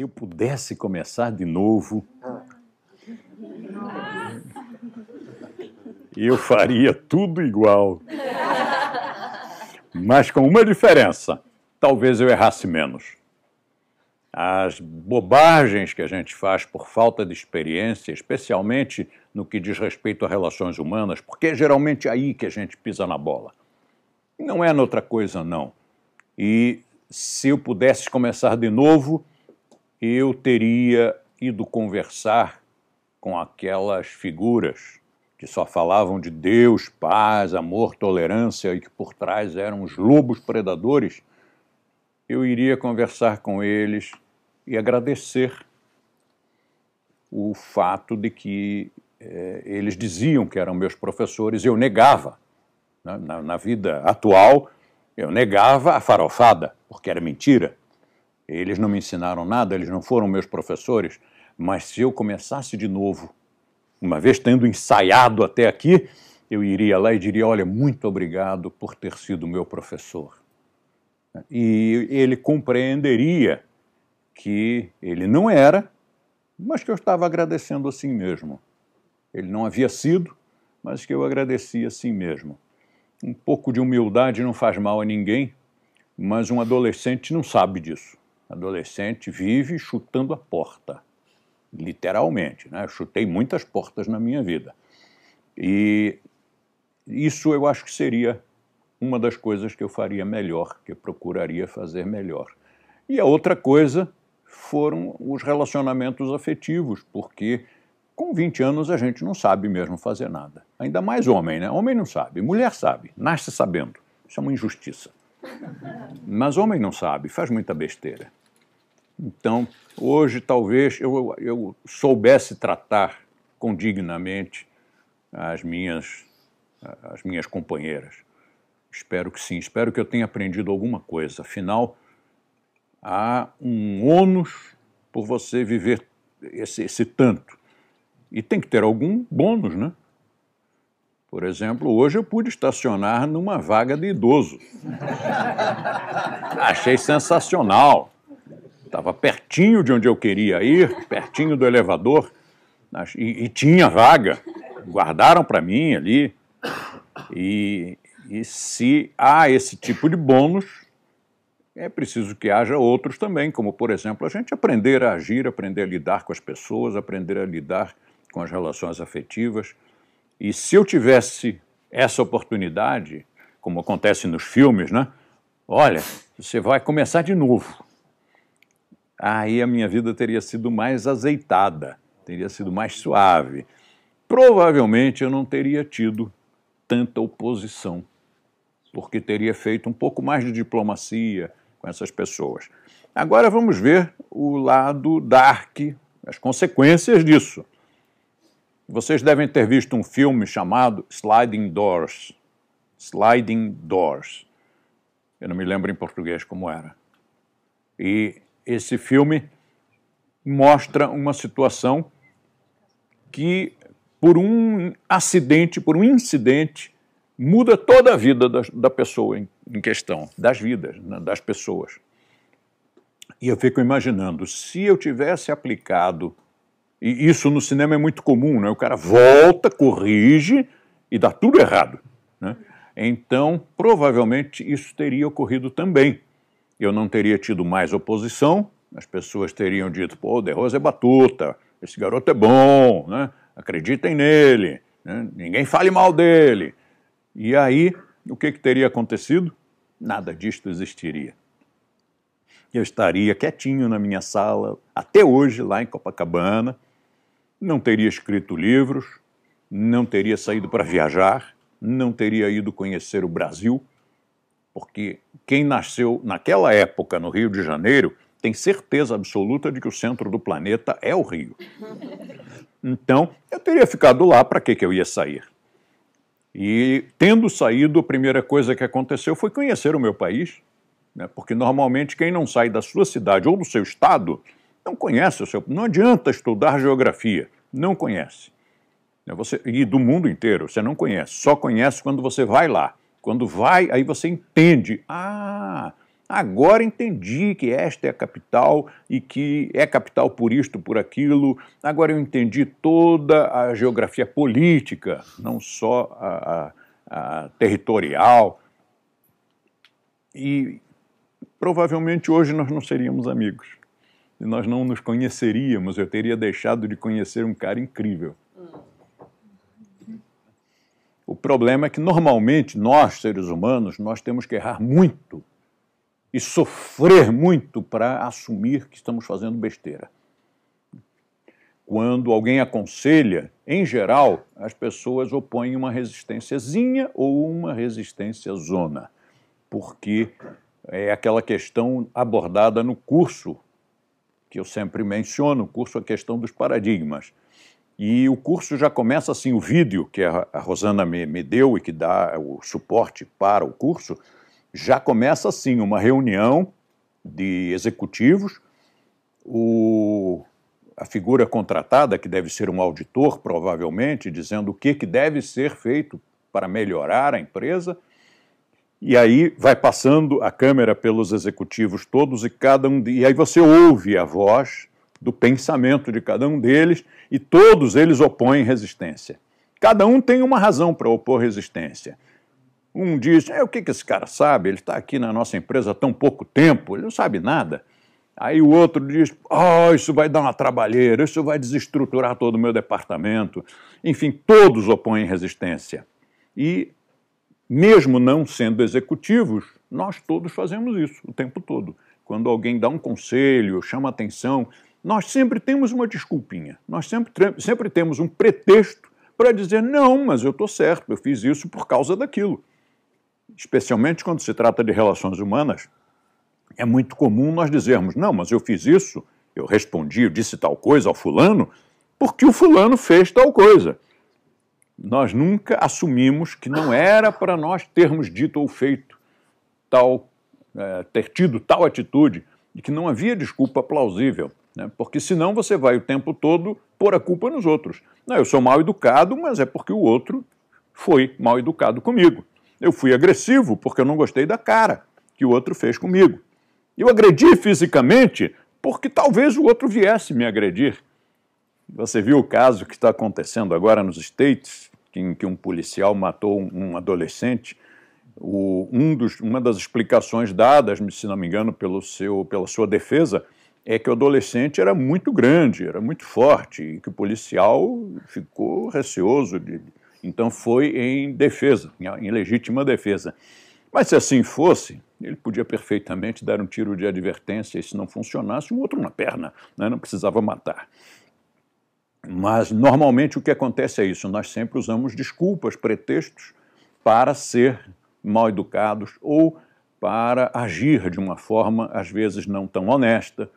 Se eu pudesse começar de novo, eu faria tudo igual. Mas com uma diferença: talvez eu errasse menos. As bobagens que a gente faz por falta de experiência, especialmente no que diz respeito a relações humanas, porque é geralmente aí que a gente pisa na bola. Não é noutra coisa, não. E se eu pudesse começar de novo, eu teria ido conversar com aquelas figuras que só falavam de Deus, paz, amor, tolerância e que por trás eram os lobos predadores, eu iria conversar com eles e agradecer o fato de que eh, eles diziam que eram meus professores, eu negava. Né? Na, na vida atual, eu negava a farofada, porque era mentira. Eles não me ensinaram nada, eles não foram meus professores, mas se eu começasse de novo, uma vez tendo ensaiado até aqui, eu iria lá e diria: Olha, muito obrigado por ter sido meu professor. E ele compreenderia que ele não era, mas que eu estava agradecendo assim mesmo. Ele não havia sido, mas que eu agradecia assim mesmo. Um pouco de humildade não faz mal a ninguém, mas um adolescente não sabe disso. Adolescente vive chutando a porta, literalmente. Né? Eu chutei muitas portas na minha vida. E isso eu acho que seria uma das coisas que eu faria melhor, que eu procuraria fazer melhor. E a outra coisa foram os relacionamentos afetivos, porque com 20 anos a gente não sabe mesmo fazer nada. Ainda mais homem, né? Homem não sabe, mulher sabe, nasce sabendo. Isso é uma injustiça. Mas homem não sabe, faz muita besteira. Então, hoje talvez eu, eu soubesse tratar condignamente as minhas, as minhas companheiras. Espero que sim, espero que eu tenha aprendido alguma coisa. Afinal, há um ônus por você viver esse, esse tanto. E tem que ter algum bônus, né? Por exemplo, hoje eu pude estacionar numa vaga de idoso. Achei sensacional. Estava pertinho de onde eu queria ir, pertinho do elevador, e, e tinha vaga. Guardaram para mim ali. E, e se há esse tipo de bônus, é preciso que haja outros também, como, por exemplo, a gente aprender a agir, aprender a lidar com as pessoas, aprender a lidar com as relações afetivas. E se eu tivesse essa oportunidade, como acontece nos filmes, né? Olha, você vai começar de novo aí a minha vida teria sido mais azeitada, teria sido mais suave. Provavelmente eu não teria tido tanta oposição, porque teria feito um pouco mais de diplomacia com essas pessoas. Agora vamos ver o lado dark, as consequências disso. Vocês devem ter visto um filme chamado Sliding Doors. Sliding Doors. Eu não me lembro em português como era. E esse filme mostra uma situação que, por um acidente, por um incidente, muda toda a vida da, da pessoa em, em, questão, das vidas, né, das pessoas. E eu fico imaginando, se eu tivesse aplicado, e isso no cinema é muito comum, né? o cara volta, corrige e dá tudo errado. Né? Então, provavelmente isso teria ocorrido também eu não teria tido mais oposição, as pessoas teriam dito, pô, o De Rosa é batuta, esse garoto é bom, né? acreditem nele, né? ninguém fale mal dele. E aí, o que, que teria acontecido? Nada disto existiria. Eu estaria quietinho na minha sala, até hoje, lá em Copacabana, não teria escrito livros, não teria saído para viajar, não teria ido conhecer o Brasil, porque quem nasceu naquela época no Rio de Janeiro tem certeza absoluta de que o centro do planeta é o Rio. Então, eu teria ficado lá, para que, eu ia sair? E, tendo saído, a primeira coisa que aconteceu foi conhecer o meu país, né? porque normalmente quem não sai da sua cidade ou do seu estado não conhece o seu. Não adianta estudar geografia, não conhece. Né? Você, e do mundo inteiro, você não conhece, só conhece quando você vai lá. Quando vai, aí você entende. Ah, Agora entendi que esta é a capital e que é capital por isto, por aquilo. Agora eu entendi toda a geografia política, não só a, a, a territorial. E provavelmente hoje nós não seríamos amigos. E nós não nos conheceríamos, eu teria deixado de conhecer um cara incrível. O problema é que normalmente nós, seres humanos, nós temos que errar muito e sofrer muito para assumir que estamos fazendo besteira. Quando alguém aconselha, em geral, as pessoas opõem uma resistênciazinha ou uma resistência zona, porque é aquela questão abordada no curso que eu sempre menciono, o curso a questão dos paradigmas. E o curso já começa assim, o vídeo que a Rosana me, me deu e que dá o suporte para o curso, já começa assim uma reunião de executivos, o, a figura contratada, que deve ser um auditor, provavelmente, dizendo o que, que deve ser feito para melhorar a empresa, e aí vai passando a câmera pelos executivos todos e cada um e aí você ouve a voz do pensamento de cada um deles e todos eles opõem resistência. Cada um tem uma razão para opor resistência. Um diz: é, o que, que esse cara sabe? Ele está aqui na nossa empresa há tão pouco tempo, ele não sabe nada. Aí o outro diz: oh, isso vai dar uma trabalheira, isso vai desestruturar todo o meu departamento. Enfim, todos opõem resistência. E, mesmo não sendo executivos, nós todos fazemos isso o tempo todo. Quando alguém dá um conselho, chama atenção, nós sempre temos uma desculpinha, nós sempre, sempre temos um pretexto para dizer: não, mas eu estou certo, eu fiz isso por causa daquilo. Especialmente quando se trata de relações humanas, é muito comum nós dizermos: não, mas eu fiz isso, eu respondi, eu disse tal coisa ao fulano, porque o fulano fez tal coisa. Nós nunca assumimos que não era para nós termos dito ou feito tal, é, ter tido tal atitude, e que não havia desculpa plausível, né? porque senão você vai o tempo todo pôr a culpa nos outros. Não, eu sou mal educado, mas é porque o outro foi mal educado comigo. Eu fui agressivo porque eu não gostei da cara que o outro fez comigo. Eu agredi fisicamente porque talvez o outro viesse me agredir. Você viu o caso que está acontecendo agora nos States, em que um policial matou um adolescente? O, um dos, uma das explicações dadas, se não me engano, pelo seu, pela sua defesa, é que o adolescente era muito grande, era muito forte, e que o policial ficou receoso de, então foi em defesa, em legítima defesa. Mas se assim fosse, ele podia perfeitamente dar um tiro de advertência e se não funcionasse, um outro na perna, né? não precisava matar. Mas normalmente o que acontece é isso: nós sempre usamos desculpas, pretextos para ser mal educados ou para agir de uma forma às vezes não tão honesta,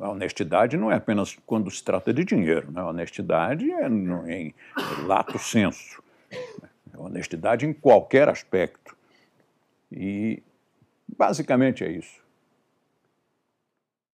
a honestidade não é apenas quando se trata de dinheiro, né? a honestidade é em lato senso, a honestidade em qualquer aspecto. E basicamente é isso.